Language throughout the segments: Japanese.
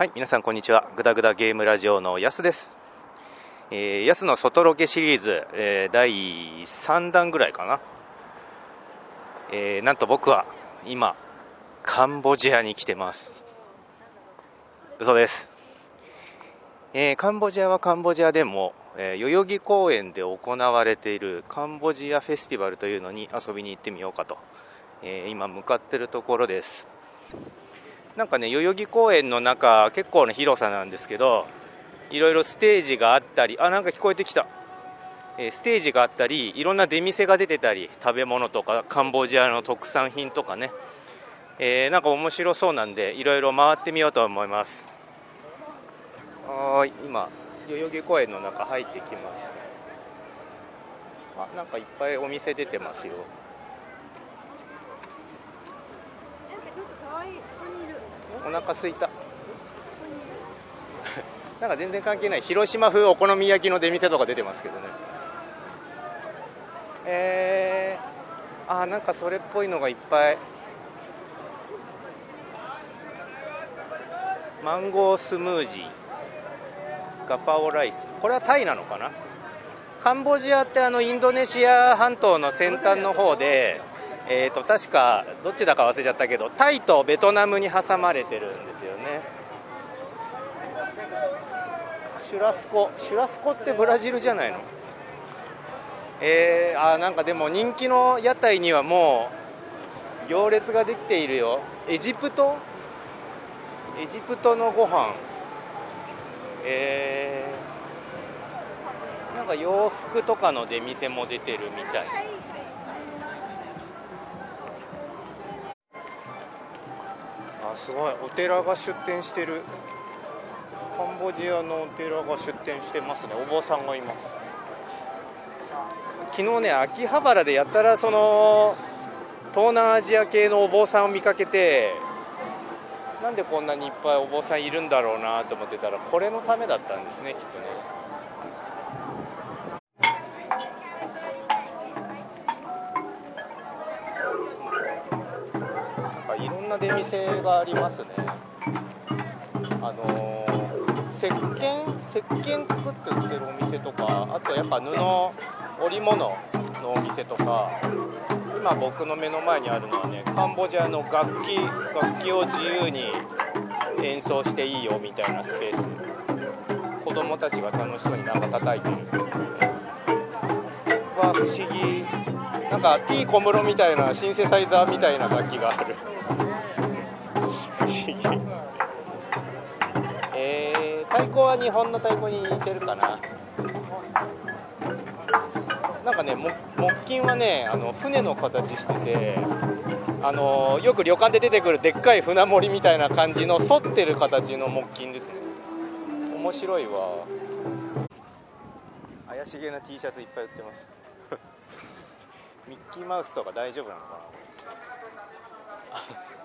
はい、皆さんこんにちは。グダグダゲームラジオのヤスです。えー、の外ロケシリーズ、えー第3弾ぐらいかな。えーなんと僕は今、カンボジアに来てます。嘘です。えーカンボジアはカンボジアでも、え代々木公園で行われているカンボジアフェスティバルというのに遊びに行ってみようかと、え今向かってるところです。なんかね、代々木公園の中、結構な広さなんですけど、いろいろステージがあったり、あ、なんか聞こえてきた。えーステージがあったり、いろんな出店が出てたり、食べ物とか、カンボジアの特産品とかね、えーなんか面白そうなんで、いろいろ回ってみようと思います。はーい、今、代々木公園の中入ってきます。あ、なんかいっぱいお店出てますよ。お腹すいた。なんか全然関係ない広島風お好み焼きの出店とか出てますけどね。えー、あー、なんかそれっぽいのがいっぱい。マンゴースムージー、ガパオライス。これはタイなのかな？カンボジアってあのインドネシア半島の先端の方で、えー、と確かどっちだか忘れちゃったけどタイとベトナムに挟まれてるんですよね。シュラスコシュラスコってブラジルじゃないの？えー、あなんかでも人気の屋台にはもう行列ができているよ。エジプト？エジプトのご飯。えー、なんか洋服とかの出店も出てるみたい。すごい。お寺が出店してる。カンボジアのお寺が出店してますね。お坊さんがいます。昨日ね秋葉原でやったらその東南アジア系のお坊さんを見かけてなんでこんなにいっぱいお坊さんいるんだろうなと思ってたらこれのためだったんですねきっとね。な出店がありますね。あのー石鹸石鹸作って売ってるお店とか、あとやっぱ布、織物のお店とか、今僕の目の前にあるのはね、カンボジアの楽器、楽器を自由に演奏していいよみたいなスペース。子供たちが楽しそうになんか叩いてる。わ、不思議。なんか T 小室みたいなシンセサイザーみたいな楽器がある。不思議。えー、太鼓は日本の太鼓に似てるかな？なんかね、木琴はね、あの船の形してて、あのよく旅館で出てくるでっかい船盛りみたいな感じの反ってる形の木琴ですね。面白いわ。怪しげな T シャツいっぱい売ってます。ミッキーマウスとか大丈夫なのかな？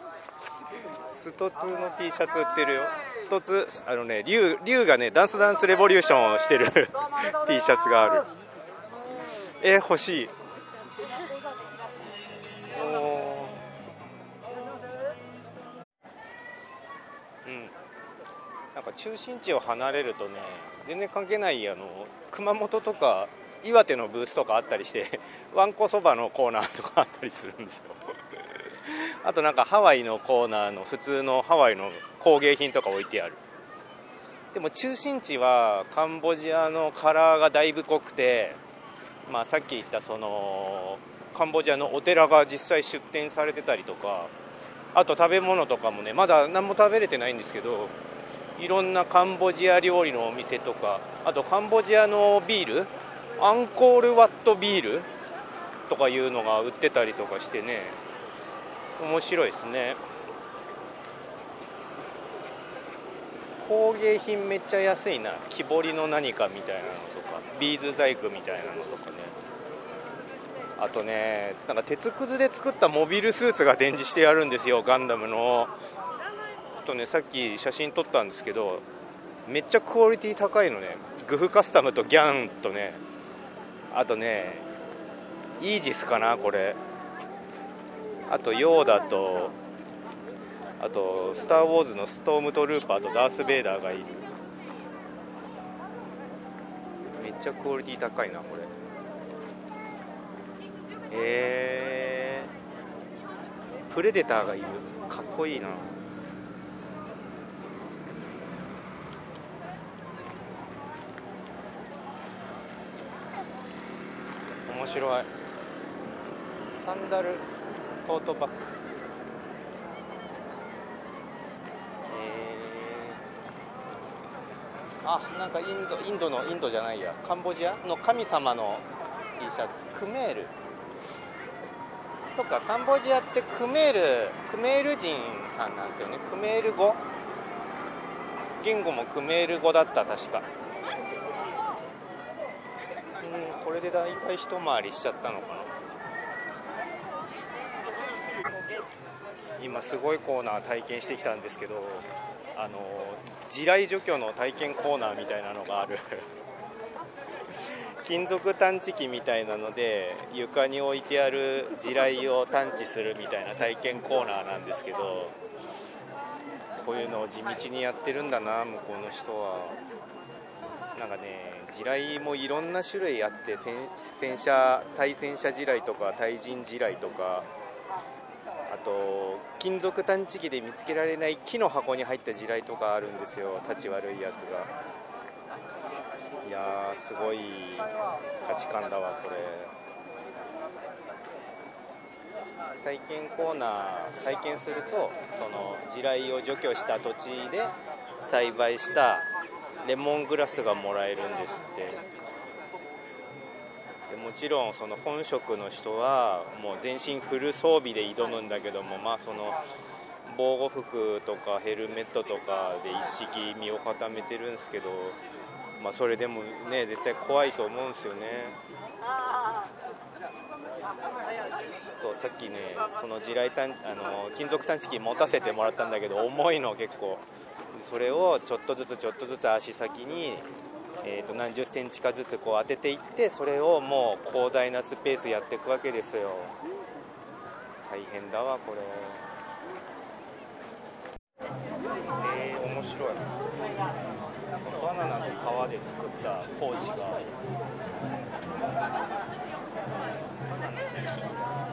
ストツの T シャツ売ってるよ。ストツ、あのね、竜、竜がね、ダンスダンスレボリューションをしてる T シャツがある。え、欲しい。おーうん。なんか中心地を離れるとね、全然関係ない、あの、熊本とか、岩手のブースとかあったりして、わんこそばのコーナーとかあったりするんですよ。あとなんかハワイのコーナーの普通のハワイの工芸品とか置いてある。でも中心地はカンボジアのカラーがだいぶ濃くて、まあさっき言ったそのカンボジアのお寺が実際出店されてたりとか、あと食べ物とかもね、まだ何も食べれてないんですけど、いろんなカンボジア料理のお店とか、あとカンボジアのビール、アンコールワットビールとかいうのが売ってたりとかしてね、面白いですね。工芸品めっちゃ安いな。木彫りの何かみたいなのとか、ビーズ細工みたいなのとかね。あとね、なんか鉄くずで作ったモビルスーツが展示してあるんですよ、ガンダムの。ちょっとね、さっき写真撮ったんですけど、めっちゃクオリティ高いのね。グフカスタムとギャンとね、あとね、イージスかな、これ。あと、ヨーダと、あと「スター・ウォーズ」のストームトルーパーとダース・ベイダーがいる。めっちゃクオリティ高いなこれ。えー、プレデターがいる。かっこいいな。面白い。サンダル。トートバッグえー、あなんかインドインドのインドじゃないや。カンボジア？の神様の T シャツ。クメール。そっかカンボジアってクメールクメール人さんなんですよね。クメール語？言語もクメール語だった確か。うんこれで大体一回りしちゃったのかな。今すごいコーナー体験してきたんですけどあの地雷除去の体験コーナーみたいなのがある。金属探知機みたいなので床に置いてある地雷を探知するみたいな体験コーナーなんですけどこういうのを地道にやってるんだな向こうの人は。なんかね地雷もいろんな種類あって戦車対戦車地雷とか対人地雷とかと金属探知機で見つけられない木の箱に入った地雷とかあるんですよ。立ち悪いやつが。いやーすごい価値観だわこれ。体験コーナー体験するとその地雷を除去した土地で栽培したレモングラスがもらえるんですって。もちろんその本職の人はもう全身フル装備で挑むんだけどもまあその防護服とかヘルメットとかで一式身を固めてるんですけどまあ、それでもね絶対怖いと思うんですよね。そうさっきねその地雷探あの金属探知機持たせてもらったんだけど重いの結構。それをちょっとずつちょっとずつ足先に、えー、と何十センチかずつこう当てていってそれをもう広大なスペースやっていくわけですよ。大変だわこれ。えー、面白い。なバナナの皮で作ったポーチが。バナナの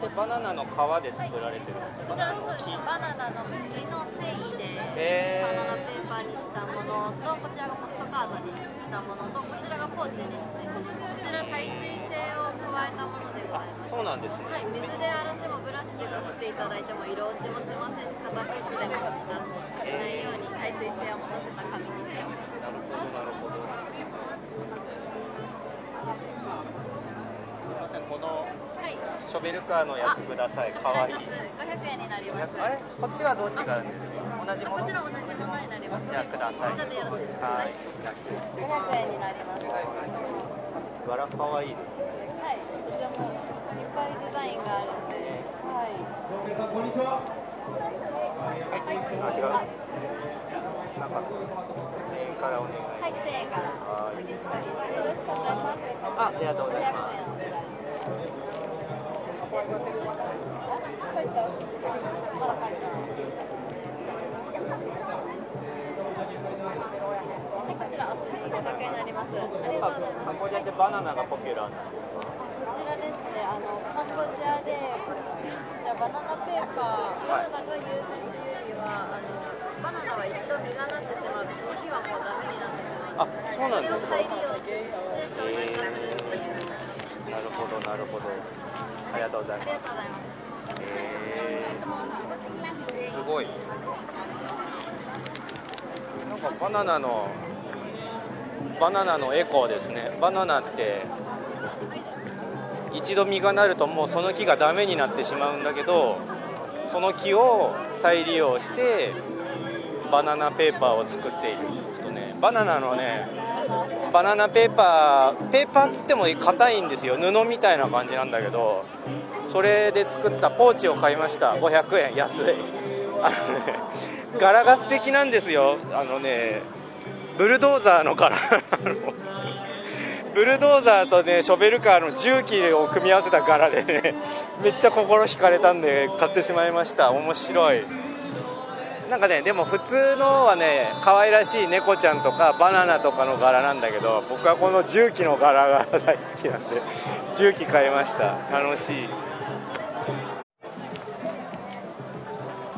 ってバナナの皮で作られてるんですか、バナナの木バナナの薄いの繊維でバナナペーパーにしたものとこちらがポストカードにしたものとこちらがポーチにしてこちら耐水性を加えたものでございます。そうなんですね、はい、水で洗ってもブラシでこすっていただいても色落ちもしませんし片手でもしないように耐水性を持たせた紙にしてます。なるほどなるほど。すみませんこのショベルカーのやつください。かわいい。500円になります。あれ？こっちはどう違うんですか？同じもの？こちら同じものになります。じゃあください。はい。500円になります。柄かわいいですね。はい。こちらもいっぱいデザインがあるんで。はい。こんにちは。はい。あ、違う。なんか、1000円からお願いはい、1000円から。はい。あ、ありがとうございます。こちら500円になります。ありがとうございます。カンボジアってバナナがポピュラーなんですかこちらですね、あのカンボジアで、じゃバナナペーパー、バナナが有名というよりは、あのバナナは一度実がなってしまうと、その日はもうダメになってしまう。あ、そうなんですか。再利用して商品化するっていう。なるほどなるほどありがとうございます。え、すごい。なんかバナナのバナナのエコーですね。バナナって一度実がなるともうその木がダメになってしまうんだけどその木を再利用してバナナペーパーを作っているちょっとね。バナナのねバナナペーパーペーパーつっても硬いんですよ。布みたいな感じなんだけどそれで作ったポーチを買いました。500円安い。あのね柄が素敵なんですよ。あのねブルドーザーの柄。ブルドーザーとねショベルカーの重機を組み合わせた柄でねめっちゃ心惹かれたんで買ってしまいました。面白い。なんかねでも普通のはね可愛らしい猫ちゃんとかバナナとかの柄なんだけど僕はこの重機の柄が大好きなんで 重機買いました。楽しい。い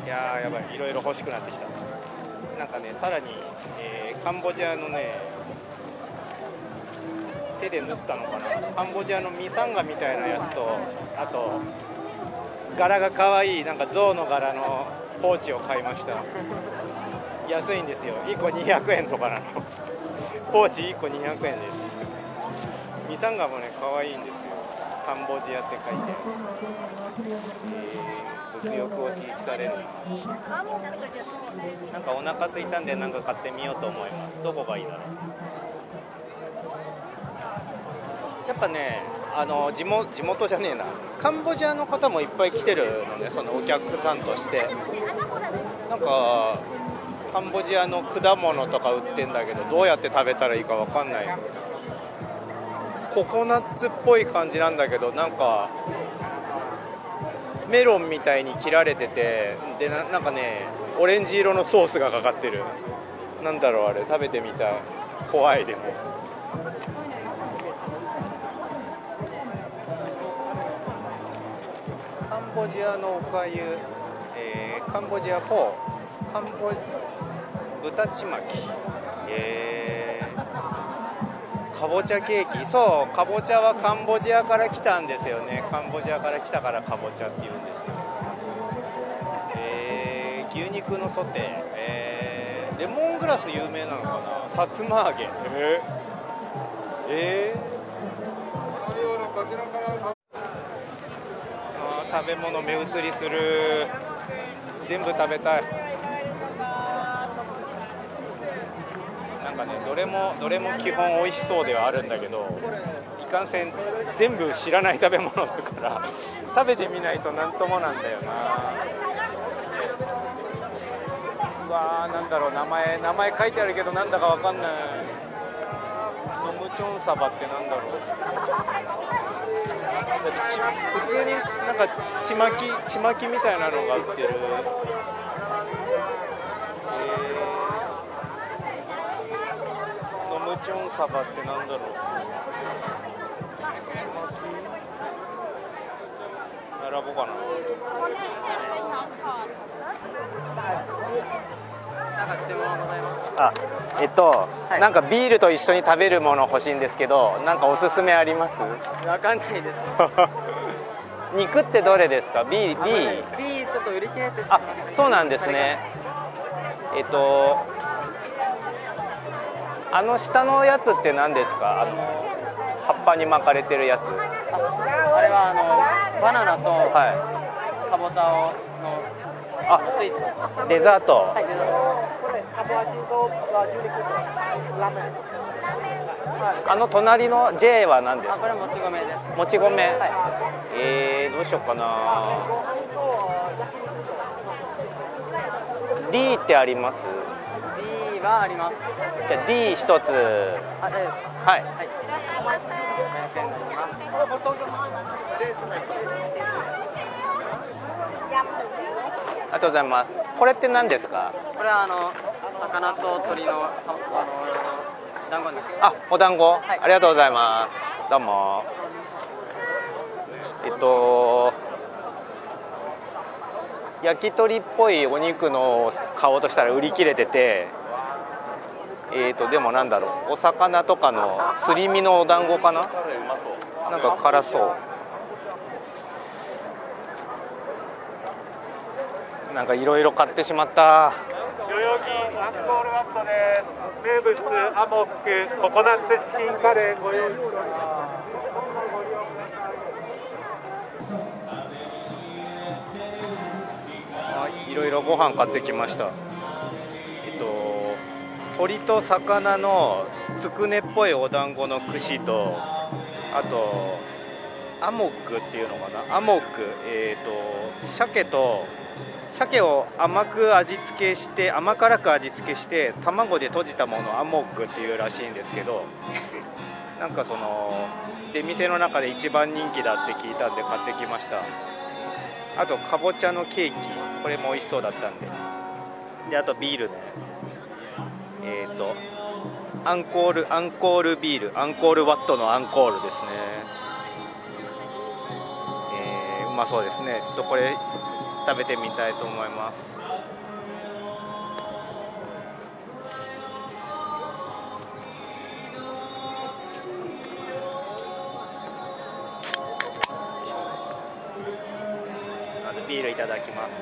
やーやばい。いろいろ欲しくなってきた。なんかねさらに、えーカンボジアのね手で縫ったのかな。カンボジアのミサンガみたいなやつとあと柄が可愛いなんか象の柄のポーチを買いました。安いんですよ。1個200円とかなの。ポーチ1個200円です。ミサンガもね可愛いんですよ。カンボジアって書いて、えー、物欲を刺激される。なんかお腹空いたんでなんか買ってみようと思います。どこがいいだろう。やっぱねあの地元地元じゃねえな。カンボジアの方もいっぱい来てるのねそのお客さんとして。なんかカンボジアの果物とか売ってんだけどどうやって食べたらいいかわかんない。ココナッツっぽい感じなんだけどなんかメロンみたいに切られててでななんかねオレンジ色のソースがかかってる。なんだろうあれ。食べてみたい。怖いでも。ボジアのおかゆ、えーカンボジアフォーカンボ豚ちまきえーかぼちゃケーキ。そうかぼちゃはカンボジアから来たんですよね。カンボジアから来たからかぼちゃって言うんですよ。えー牛肉のソテー、えーレモングラス有名なのかな？さつま揚げ。えー、えー食べ物目移りする。全部食べたい。なんかねどれもどれも基本美味しそうではあるんだけどいかんせん全部知らない食べ物だから食べてみないとなんともなんだよな。うわーなんだろう名前名前書いてあるけどなんだかわかんない。ムチョンサバってなんだろう？ち普通になんかちまきちまきみたいなのが売ってる、えー、ノムチョンサバってなんだろう？並ぼうかななんか注文ございますあえっと、はい。なんかビールと一緒に食べるもの欲しいんですけどなんかおすすめあります？わかんないです。肉ってどれですか？B, B? B ちょっと売り切れてしあまってそうなんですね。えっとあの下のやつって何ですか？あの葉っぱに巻かれてるやつ。ああれはあのバナナとはかぼちゃをあスイーツデザート、はい。あの隣の J は何です？かあこれもち米です。もち米、はい。えー、どうしようかな。D ってあります？B はあります。じゃあ D 一つ。あ大丈夫ですはい。はい500円になりますありがとうございます。これって何ですか？これはあの魚と鶏のああの団子にあお団子、はい。ありがとうございます。どうも。えっと焼き鳥っぽいお肉のを買おうとしたら売り切れててえーとでもなんだろう。お魚とかのすり身のお団子かな？なんか辛そうなんかいろいろ買ってしまった代々木アンコールワットです名物アモックココナッツチキンカレーご用意しております、いろいろご飯買ってきました。えっと、鶏と魚のつくねっぽいお団子の串と、あと、アモックっていうのかな、アモック、えっと、鮭と、鮭を甘く味付けして、甘辛く味付けして、卵で閉じたものをアモックっていうらしいんですけど、なんかそので店の中で一番人気だって聞いたんで買ってきました。あとかぼちゃのケーキ。これも美味しそうだったんで。であとビールね。えっ、ー、とアンコールアンコールビール。アンコールワットのアンコールですね。えー、うまそうですね。ちょっとこれ食べてみたいと思います。ビールいただきます。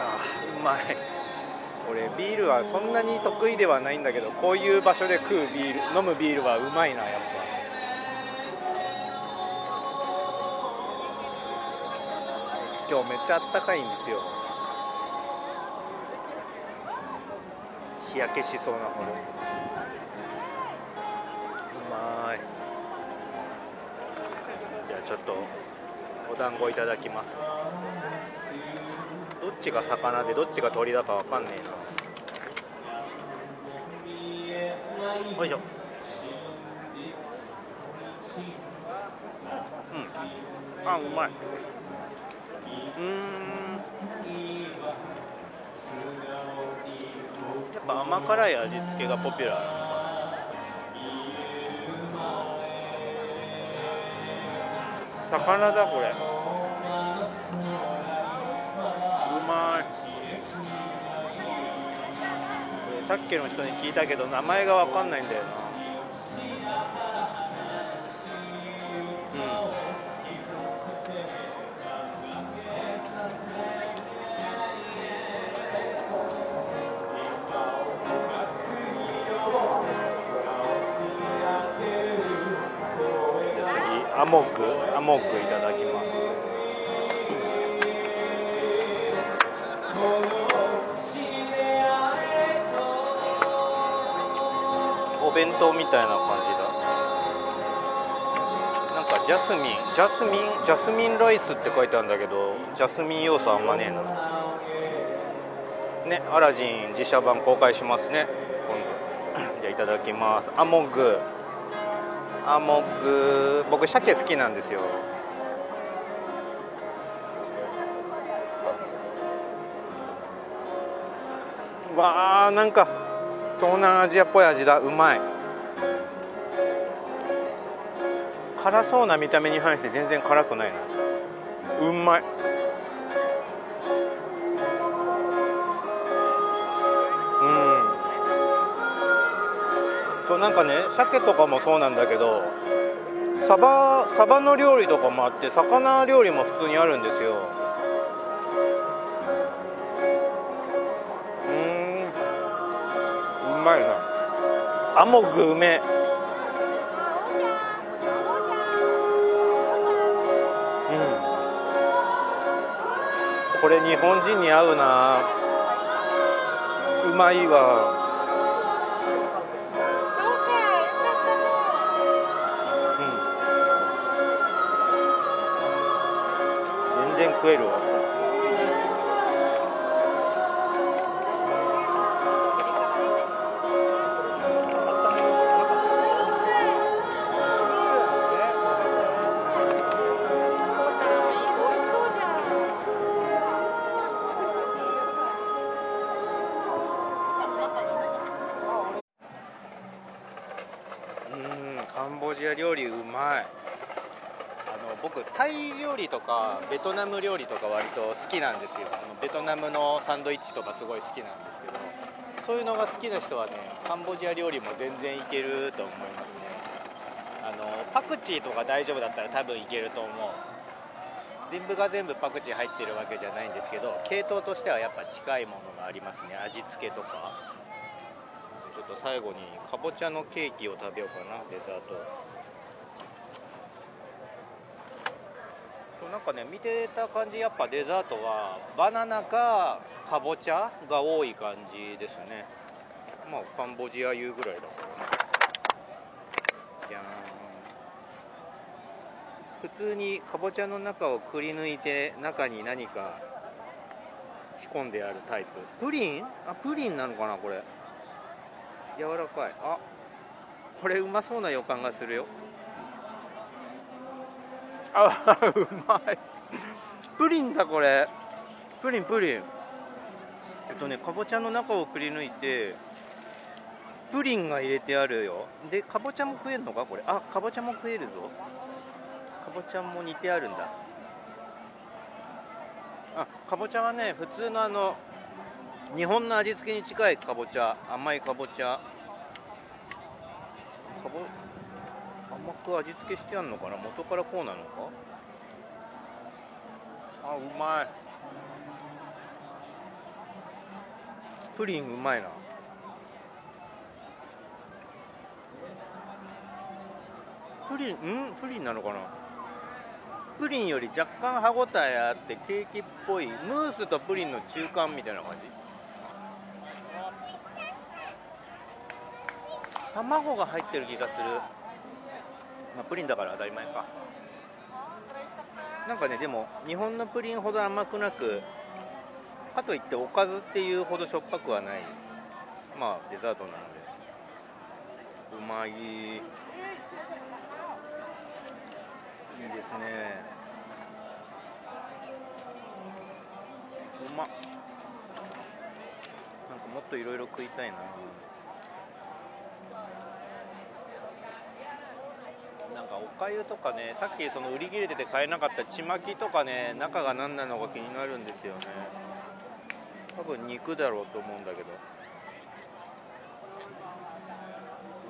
あうまい。俺ビールはそんなに得意ではないんだけどこういう場所で食うビール飲むビールはうまいなやっぱ。今日めっちゃあったかいんですよ。日焼けしそうなほどちょっとお団子いただきます。っちが魚でどっちが鳥だかわかんねえな。よいしょ。うん。あうまい。うーん。やっぱ甘辛い味付けがポピュラー魚だこれ。さっきの人に聞いたけど名前が分かんないんだよな。アモークアモークいただきます。弁当みたいな感じだ。なんかジャスミンジャスミンジャスミンライスって書いてあるんだけどジャスミン要素あんまねえな。ねアラジン自社版公開しますね。今度。じゃあいただきます。アモグ。あ僕僕鮭好きなんですよ。わあなんか東南アジアっぽい味だ。うまい。辛そうな見た目に反して全然辛くないな。うんまい。うん。そうなんかね鮭とかもそうなんだけどサバサバの料理とかもあって魚料理も普通にあるんですよ。うん。うまいな。アモグうめこれ日本人に合うな。うまいわ。全然食えるわ。かベトナム料理とか割と好きなんですよ。あのベトナムのサンドイッチとかすごい好きなんですけどそういうのが好きな人はねカンボジア料理も全然いけると思いますね。あのパクチーとか大丈夫だったら多分いけると思う。全部が全部パクチー入ってるわけじゃないんですけど系統としてはやっぱ近いものがありますね。味付けとか。ちょっと最後にかぼちゃのケーキを食べようかな。デザートなんかね見てた感じやっぱデザートはバナナかかぼちゃが多い感じですね。まあカンボジアいうぐらいだから。ねじゃー。ん普通にかぼちゃの中をくり抜いて中に何か仕込んであるタイプ。プリン？あプリンなのかなこれ。柔らかい。あ。これうまそうな予感がするよ。あうまい。プリンだこれ。プリンプリン。えっとねかぼちゃの中をくり抜いてプリンが入れてあるよ。でかぼちゃも食えるのかこれ？あかぼちゃも食えるぞ。かぼちゃも煮てあるんだ。あかぼちゃはね普通のあの日本の味付けに近いかぼちゃ甘いかぼちゃかぼく味付けしてあるのかな？元からこうなのか？あうまい。プリンうまいな。プリンん？プリンなのかな？プリンより若干歯ごたえあってケーキっぽいムースとプリンの中間みたいな感じ？卵が入ってる気がするまあプリンだから当たり前か。なんかねでも日本のプリンほど甘くなくかといっておかずっていうほどしょっぱくはない。まあデザートなので。うまい。いいですね。うまっ。なんかもっといろいろ食いたいななんかおかゆとかねさっきその売り切れてて買えなかったちまきとかね中が何なのか気になるんですよね。多分肉だろうと思うんだけど。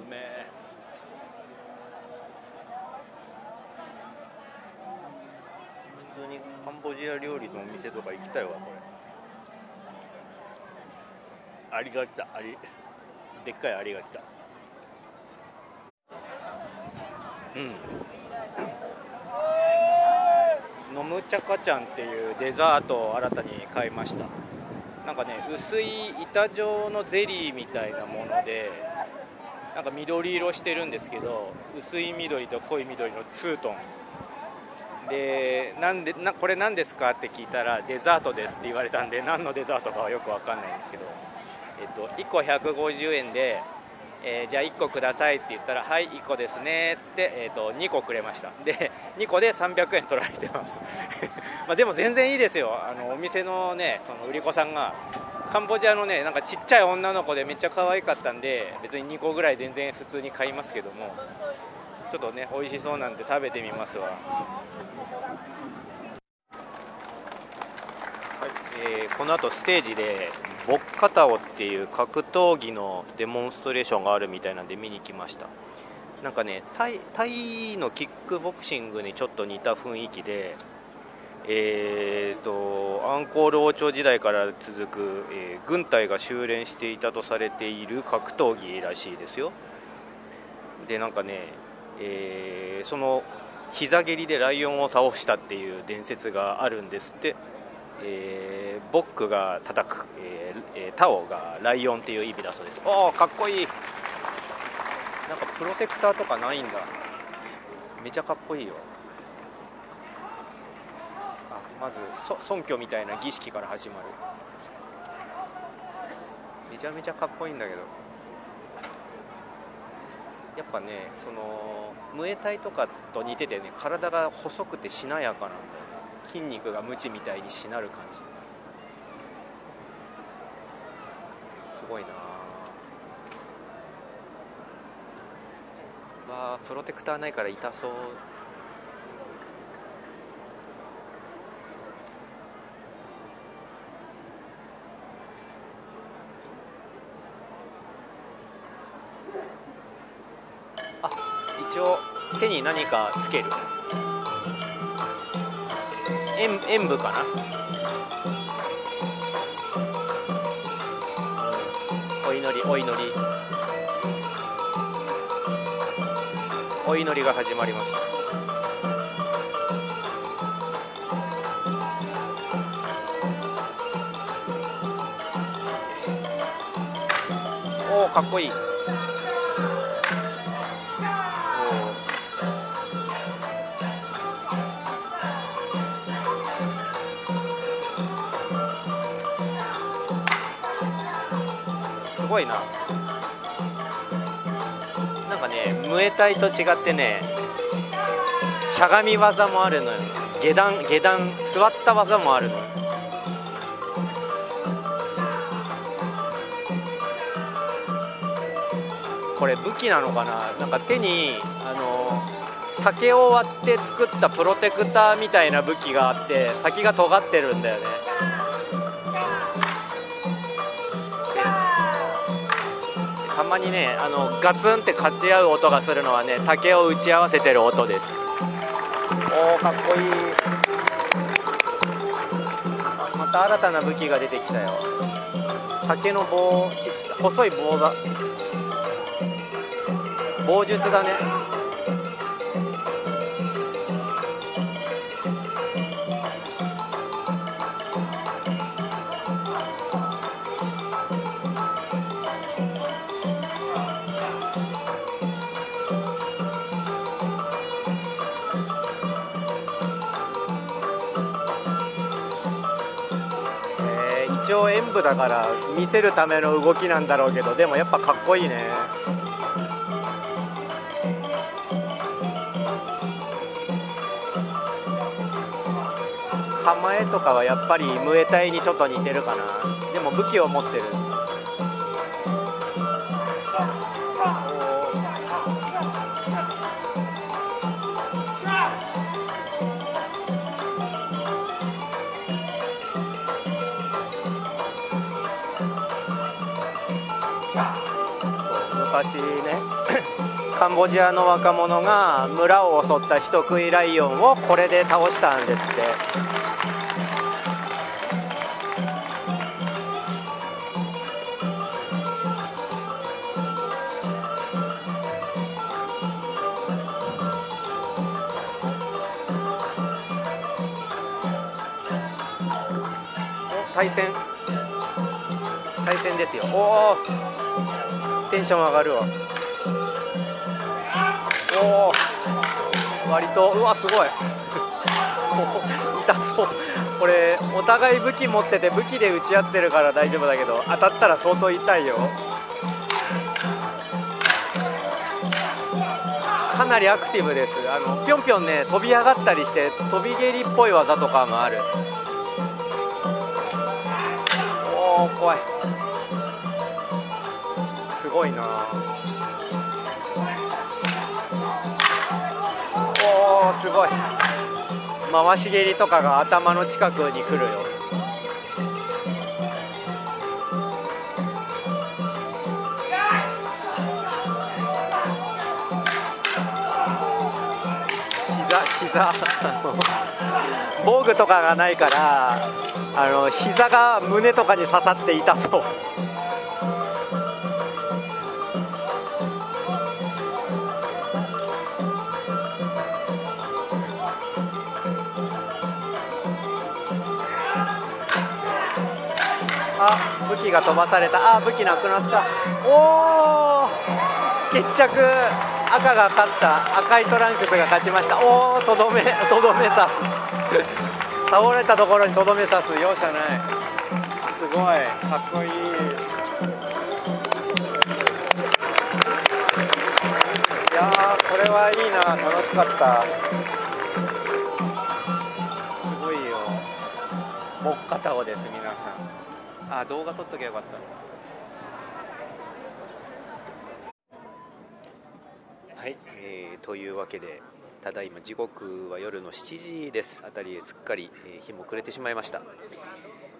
うめえ。普通にカンボジア料理のお店とか行きたいわこれ。アリが来たアリでっかいアリが来た。うん。ノムチャカちゃんっていうデザートを新たに買いました。なんかね薄い板状のゼリーみたいなものでなんか緑色してるんですけど薄い緑と濃い緑のツートン。でなんでなこれ何ですかって聞いたらデザートですって言われたんで何のデザートかはよく分かんないんですけど、えっと、1個150円で、えー、じゃあ1個くださいって言ったらはい1個ですねっつって、えっと、2個くれましたで2個で300円取られてます までも全然いいですよ。あのお店のねその売り子さんがカンボジアのねなんかちっちゃい女の子でめっちゃ可愛かったんで別に2個ぐらい全然普通に買いますけどもちょっとね美味しそうなんで食べてみますわえー、この後ステージでボッカタオっていう格闘技のデモンストレーションがあるみたいなんで見に来ました。なんかねタイのキックボクシングにちょっと似た雰囲気でえーと、アンコール王朝時代から続く、えー、軍隊が修練していたとされている格闘技らしいですよ。でなんかね、えー、その膝蹴りでライオンを倒したっていう伝説があるんですって。えー、ボックが叩く、えー、タオがライオンっていう意味だそうです。おおかっこいい。なんかプロテクターとかないんだ。めちゃかっこいいよ。あまず尊虚みたいな儀式から始まる。めちゃめちゃかっこいいんだけど。やっぱねそのムエタイとかと似ててね体が細くてしなやかなんだよ筋肉がムチみたいにしなる感じ。すごいな。わあプロテクターないから痛そう。あ一応手に何かつける。演演舞かな？お祈りお祈り。お祈りが始まりました。おおかっこいい。すごいな。なんかねムエタイと違ってねしゃがみ技もあるのよ。下段下段座った技もあるのよ。これ武器なのかな？なんか手にあの竹を割って作ったプロテクターみたいな武器があって先が尖ってるんだよね。たまにねあのガツンって勝ち合う音がするのはね竹を打ち合わせてる音です。おおかっこいい。また新たな武器が出てきたよ。竹の棒細い棒が棒術だね上演舞だから見せるための動きなんだろうけどでもやっぱかっこいいね。構えとかはやっぱりムエタイにちょっと似てるかな。でも武器を持ってる。昔ね カンボジアの若者が村を襲った人食いライオンをこれで倒したんですって。お対戦。対戦ですよ。おおテンション上がるわ。おお割とうわすごい。痛そう。これお互い武器持ってて武器で打ち合ってるから大丈夫だけど当たったら相当痛いよ。かなりアクティブです。あのぴょんぴょんね飛び上がったりして飛び蹴りっぽい技とかもある。おお怖い。ごいな。おおすごい。回し蹴りとかが頭の近くに来るよ。膝膝あの防具とかがないからあの膝が胸とかに刺さって痛そう。武器が飛ばされた。あ武器なくなった。おお決着。赤が勝った。赤いトランクスが勝ちました。おおとどめ とどめ刺す。倒れたところにとどめ刺す。容赦ない。すごい。かっこいい。いやーこれはいいな。楽しかった。すごいよ。もっかたおです皆さん。あ動画撮っときゃよかった。はい、えーというわけでただいま時刻は夜の7時です。あたりすっかり、え日も暮れてしまいました。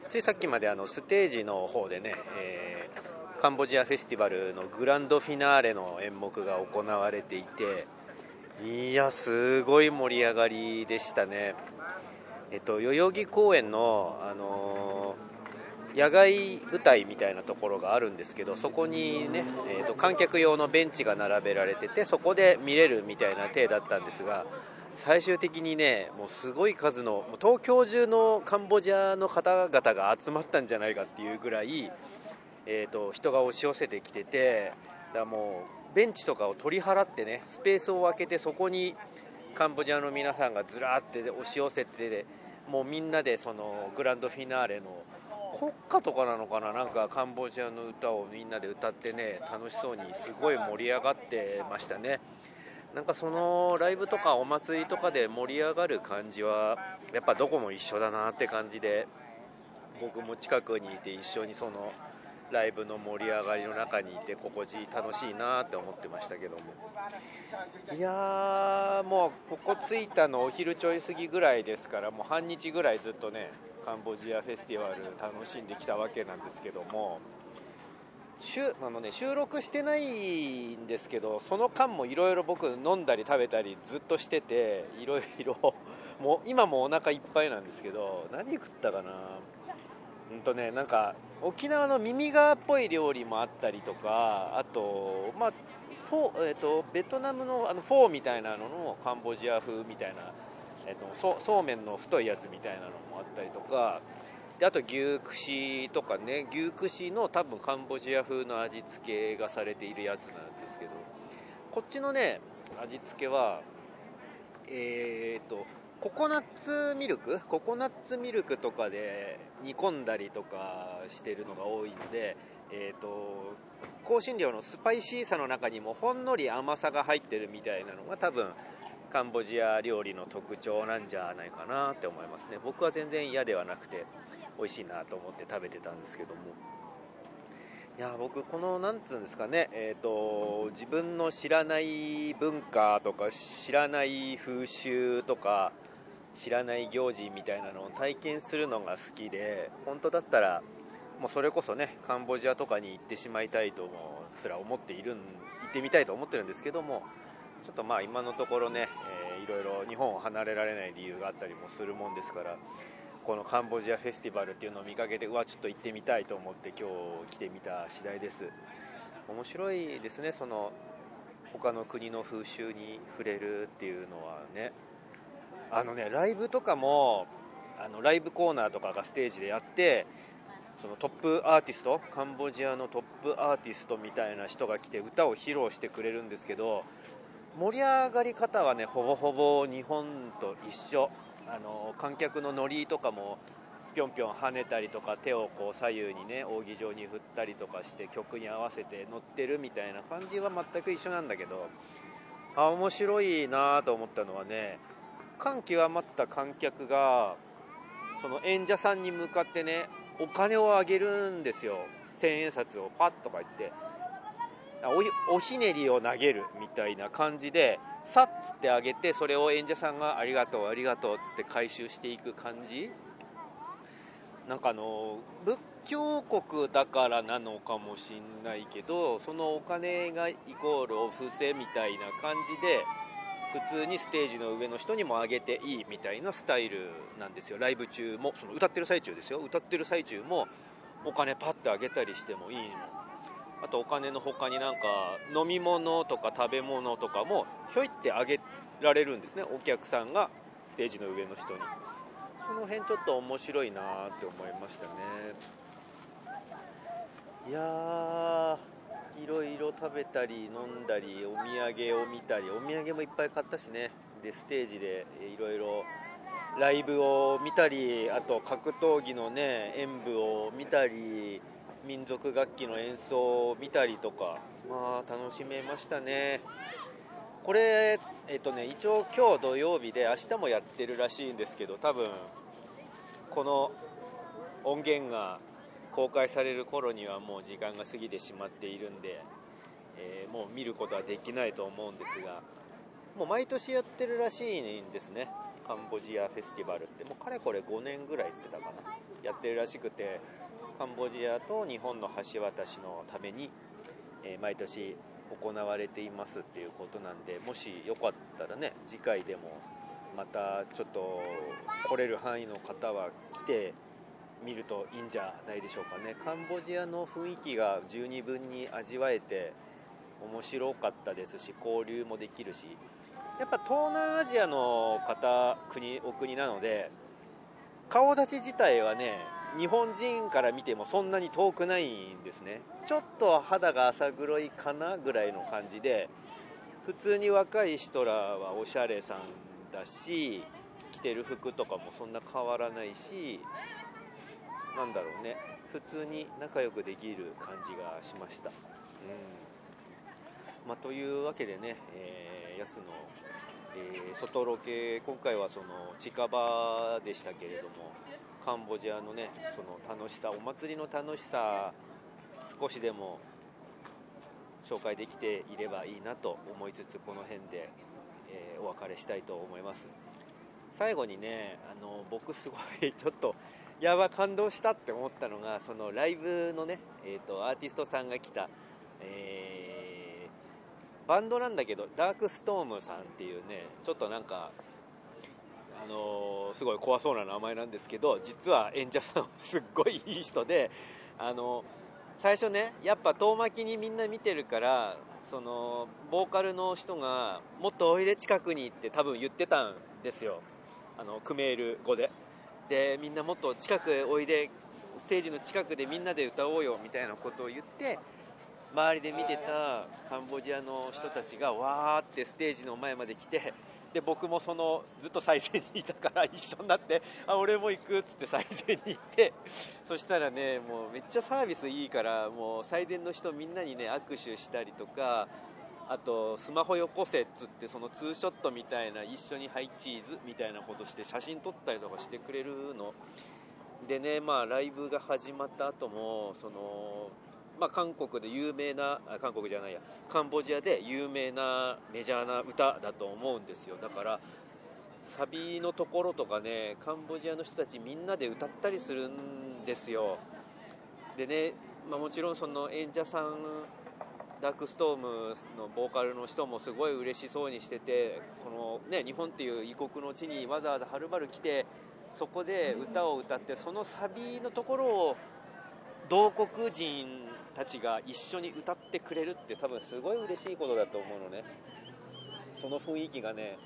ついさっきまであのステージの方でね、えーカンボジアフェスティバルのグランドフィナーレの演目が行われていていやすごい盛り上がりでしたね。えっと代々木公園のあのー野外舞台みたいなところがあるんですけどそこにね、えーと観客用のベンチが並べられててそこで見れるみたいな体だったんですが最終的にねもうすごい数のもう東京中のカンボジアの方々が集まったんじゃないかっていうぐらい、えー、と人が押し寄せてきててだもうベンチとかを取り払ってねスペースを空けてそこにカンボジアの皆さんがずらーって押し寄せてもうみんなでそのグランドフィナーレの国歌とかなのかな、なんかカンボジアの歌をみんなで歌ってね、楽しそうにすごい盛り上がってましたね。なんかそのライブとかお祭りとかで盛り上がる感じは、やっぱどこも一緒だなって感じで、僕も近くにいて一緒にそのライブの盛り上がりの中にいて心地楽しいなって思ってましたけどもいやーもうここ着いたのお昼ちょい過ぎぐらいですからもう半日ぐらいずっとねカンボジアフェスティバル楽しんできたわけなんですけども。あのね、収録してないんですけど、その間もいろいろ僕飲んだり食べたりずっとしてて、いろいろ、もう今もお腹いっぱいなんですけど、何食ったかな？うんとね、なんか、沖縄の耳側っぽい料理もあったりとか、あと、まあ、フォ、えっ、ー、と、ベトナムのあのフォーみたいなののカンボジア風みたいな、えっ、とそ、そうめんの太いやつみたいなのもあったりとか、であと牛串とかね、牛串の多分カンボジア風の味付けがされているやつなんですけど、こっちのね、味付けは、えーと、ココナッツミルク？ココナッツミルクとかで煮込んだりとかしてるのが多いので、えーと、香辛料のスパイシーさの中にもほんのり甘さが入ってるみたいなのが多分カンボジア料理の特徴なんじゃないかなって思いますね。僕は全然嫌ではなくて美味しいなと思って食べてたんですけども。いや僕、このなんつうんですかね、えーと、自分の知らない文化とか知らない風習とか知らない行事みたいなのを体験するのが好きで本当だったらもうそれこそねカンボジアとかに行ってしまいたいとすら思っている行ってみたいと思ってるんですけどもちょっとまあ今のところね、えー、いろいろ日本を離れられない理由があったりもするもんですからこのカンボジアフェスティバルっていうのを見かけてうわちょっと行ってみたいと思って今日来てみた次第です。面白いですねその他の国の風習に触れるっていうのはね。あのねライブとかもあのライブコーナーとかがステージでやってそのトップアーティストカンボジアのトップアーティストみたいな人が来て歌を披露してくれるんですけど盛り上がり方はねほぼほぼ日本と一緒。あの観客のノリとかもぴょんぴょん跳ねたりとか手をこう左右にね扇状に振ったりとかして曲に合わせて乗ってるみたいな感じは全く一緒なんだけどあ面白いなと思ったのはね感極まった観客がその演者さんに向かってねお金をあげるんですよ。千円札をパッとか言って。おひねりを投げるみたいな感じでさっつってあげてそれを演者さんがありがとうありがとうっつって回収していく感じ？なんかあの仏教国だからなのかもしんないけどそのお金がイコールお布施みたいな感じで普通にステージの上の人にもあげていいみたいなスタイルなんですよ。ライブ中もその歌ってる最中ですよ。歌ってる最中もお金パッてあげたりしてもいいの。あとお金の他になんか飲み物とか食べ物とかもひょいってあげられるんですね。お客さんがステージの上の人に。その辺ちょっと面白いなって思いましたね。いやーいろいろ食べたり飲んだりお土産を見たり。お土産もいっぱい買ったしね。でステージでいろいろライブを見たりあと格闘技のね演舞を見たり。民族楽器の演奏を見たりとか、まあ、楽しめましたね。これ、えっとね、一応今日土曜日で明日もやってるらしいんですけど、多分、この音源が公開される頃にはもう時間が過ぎてしまっているんで、えー、もう見ることはできないと思うんですが、もう毎年やってるらしいんですね。カンボジアフェスティバルって、もうかれこれ5年ぐらいって言ってたかな。やってるらしくて、カンボジアと日本の橋渡しのために、えー、毎年行われていますっていうことなんでもしよかったらね次回でもまたちょっと来れる範囲の方は来てみるといいんじゃないでしょうかね。カンボジアの雰囲気が十二分に味わえて面白かったですし交流もできるしやっぱ東南アジアの方国お国なので顔立ち自体はね日本人から見てもそんなに遠くないんですね。ちょっと肌が浅黒いかなぐらいの感じで普通に若い人らはおしゃれさんだし着てる服とかもそんな変わらないしなんだろうね。普通に仲良くできる感じがしました。うん。まあ、というわけでね、えー、安の、えー、外ロケ、今回はその近場でしたけれども、カンボジアのね、その楽しさ、お祭りの楽しさ、少しでも紹介できていればいいなと思いつつ、この辺で、えー、お別れしたいと思います。最後にね、あの僕すごい ちょっと、やば、感動したって思ったのが、そのライブのね、えーと、アーティストさんが来た、えー、バンドなんだけど、ダークストームさんっていうね、ちょっとなんか、あのー、すごい怖そうな名前なんですけど、実は演者さんはすっごいいい人で、あの、最初ね、やっぱ遠巻きにみんな見てるから、そのボーカルの人がもっとおいで近くにって多分言ってたんですよ、あのクメール語で。でみんなもっと近くおいでステージの近くでみんなで歌おうよみたいなことを言って周りで見てたカンボジアの人たちがわーってステージの前まで来てで僕もそのずっと最前にいたから 一緒になってあ俺も行くっつって最前に行って そしたらねもうめっちゃサービスいいからもう最前の人みんなにね握手したりとかあとスマホよこせっつってそのツーショットみたいな一緒にハイチーズみたいなことして写真撮ったりとかしてくれるの。でねまあライブが始まった後もそのまあ、韓国で有名な韓国じゃないや。カンボジアで有名なメジャーな歌だと思うんですよ。だからサビのところとかねカンボジアの人たちみんなで歌ったりするんですよ。でね、まあ、もちろんその演者さんダークストームのボーカルの人もすごい嬉しそうにしててこの、ね、日本っていう異国の地にわざわざはるばる来てそこで歌を歌ってそのサビのところを同国人たちが一緒に歌ってくれるって多分すごい嬉しいことだと思うのね。その雰囲気がね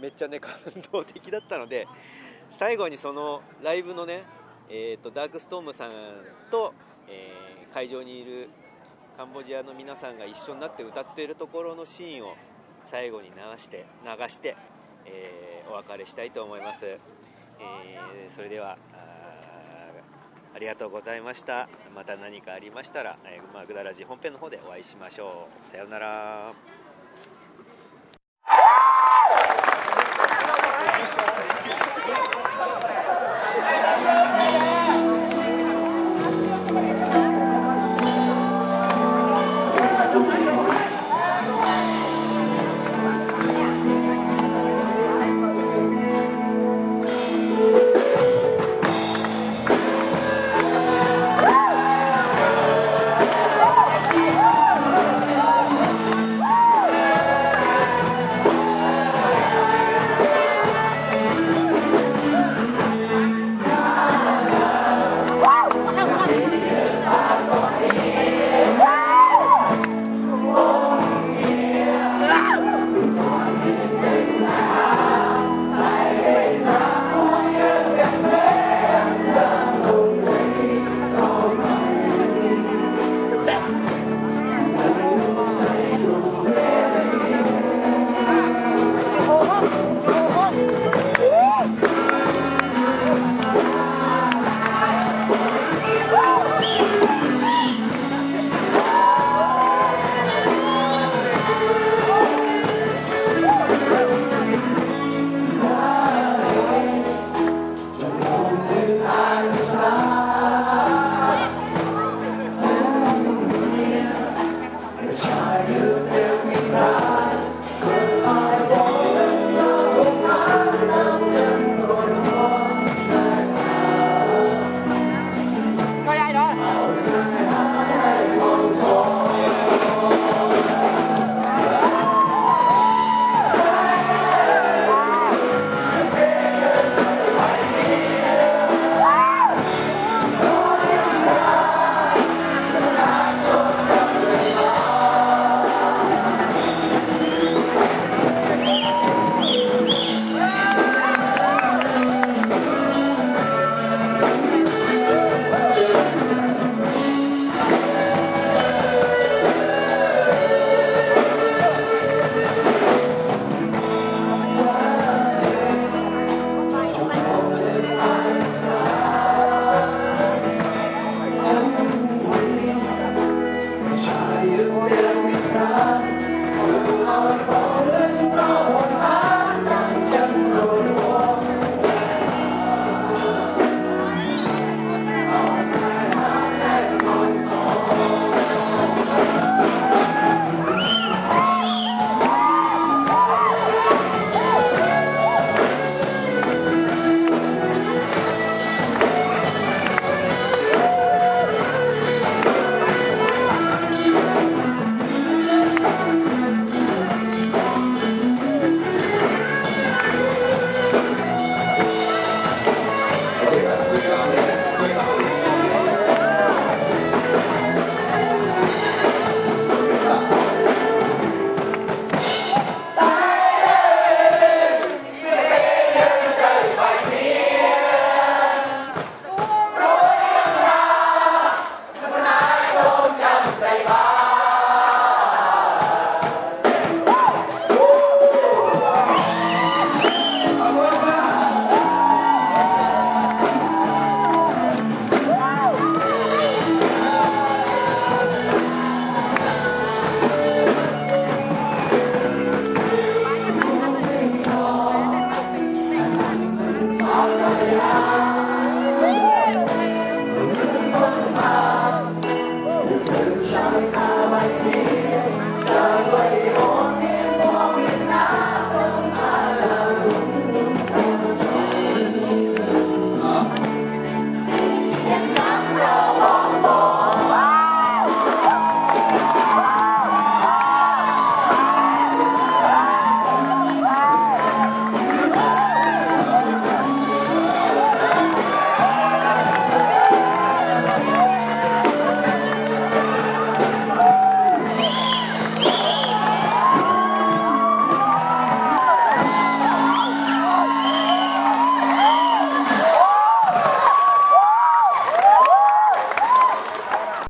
めっちゃね感動的だったので最後にそのライブのね、えーと、ダークストームさんと、えー、会場にいるカンボジアの皆さんが一緒になって歌っているところのシーンを最後に流して流して、えー、お別れしたいと思います、えー、それではありがとうございました。また何かありましたら、えー、まあ、グダラジ本編の方でお会いしましょう。さようなら。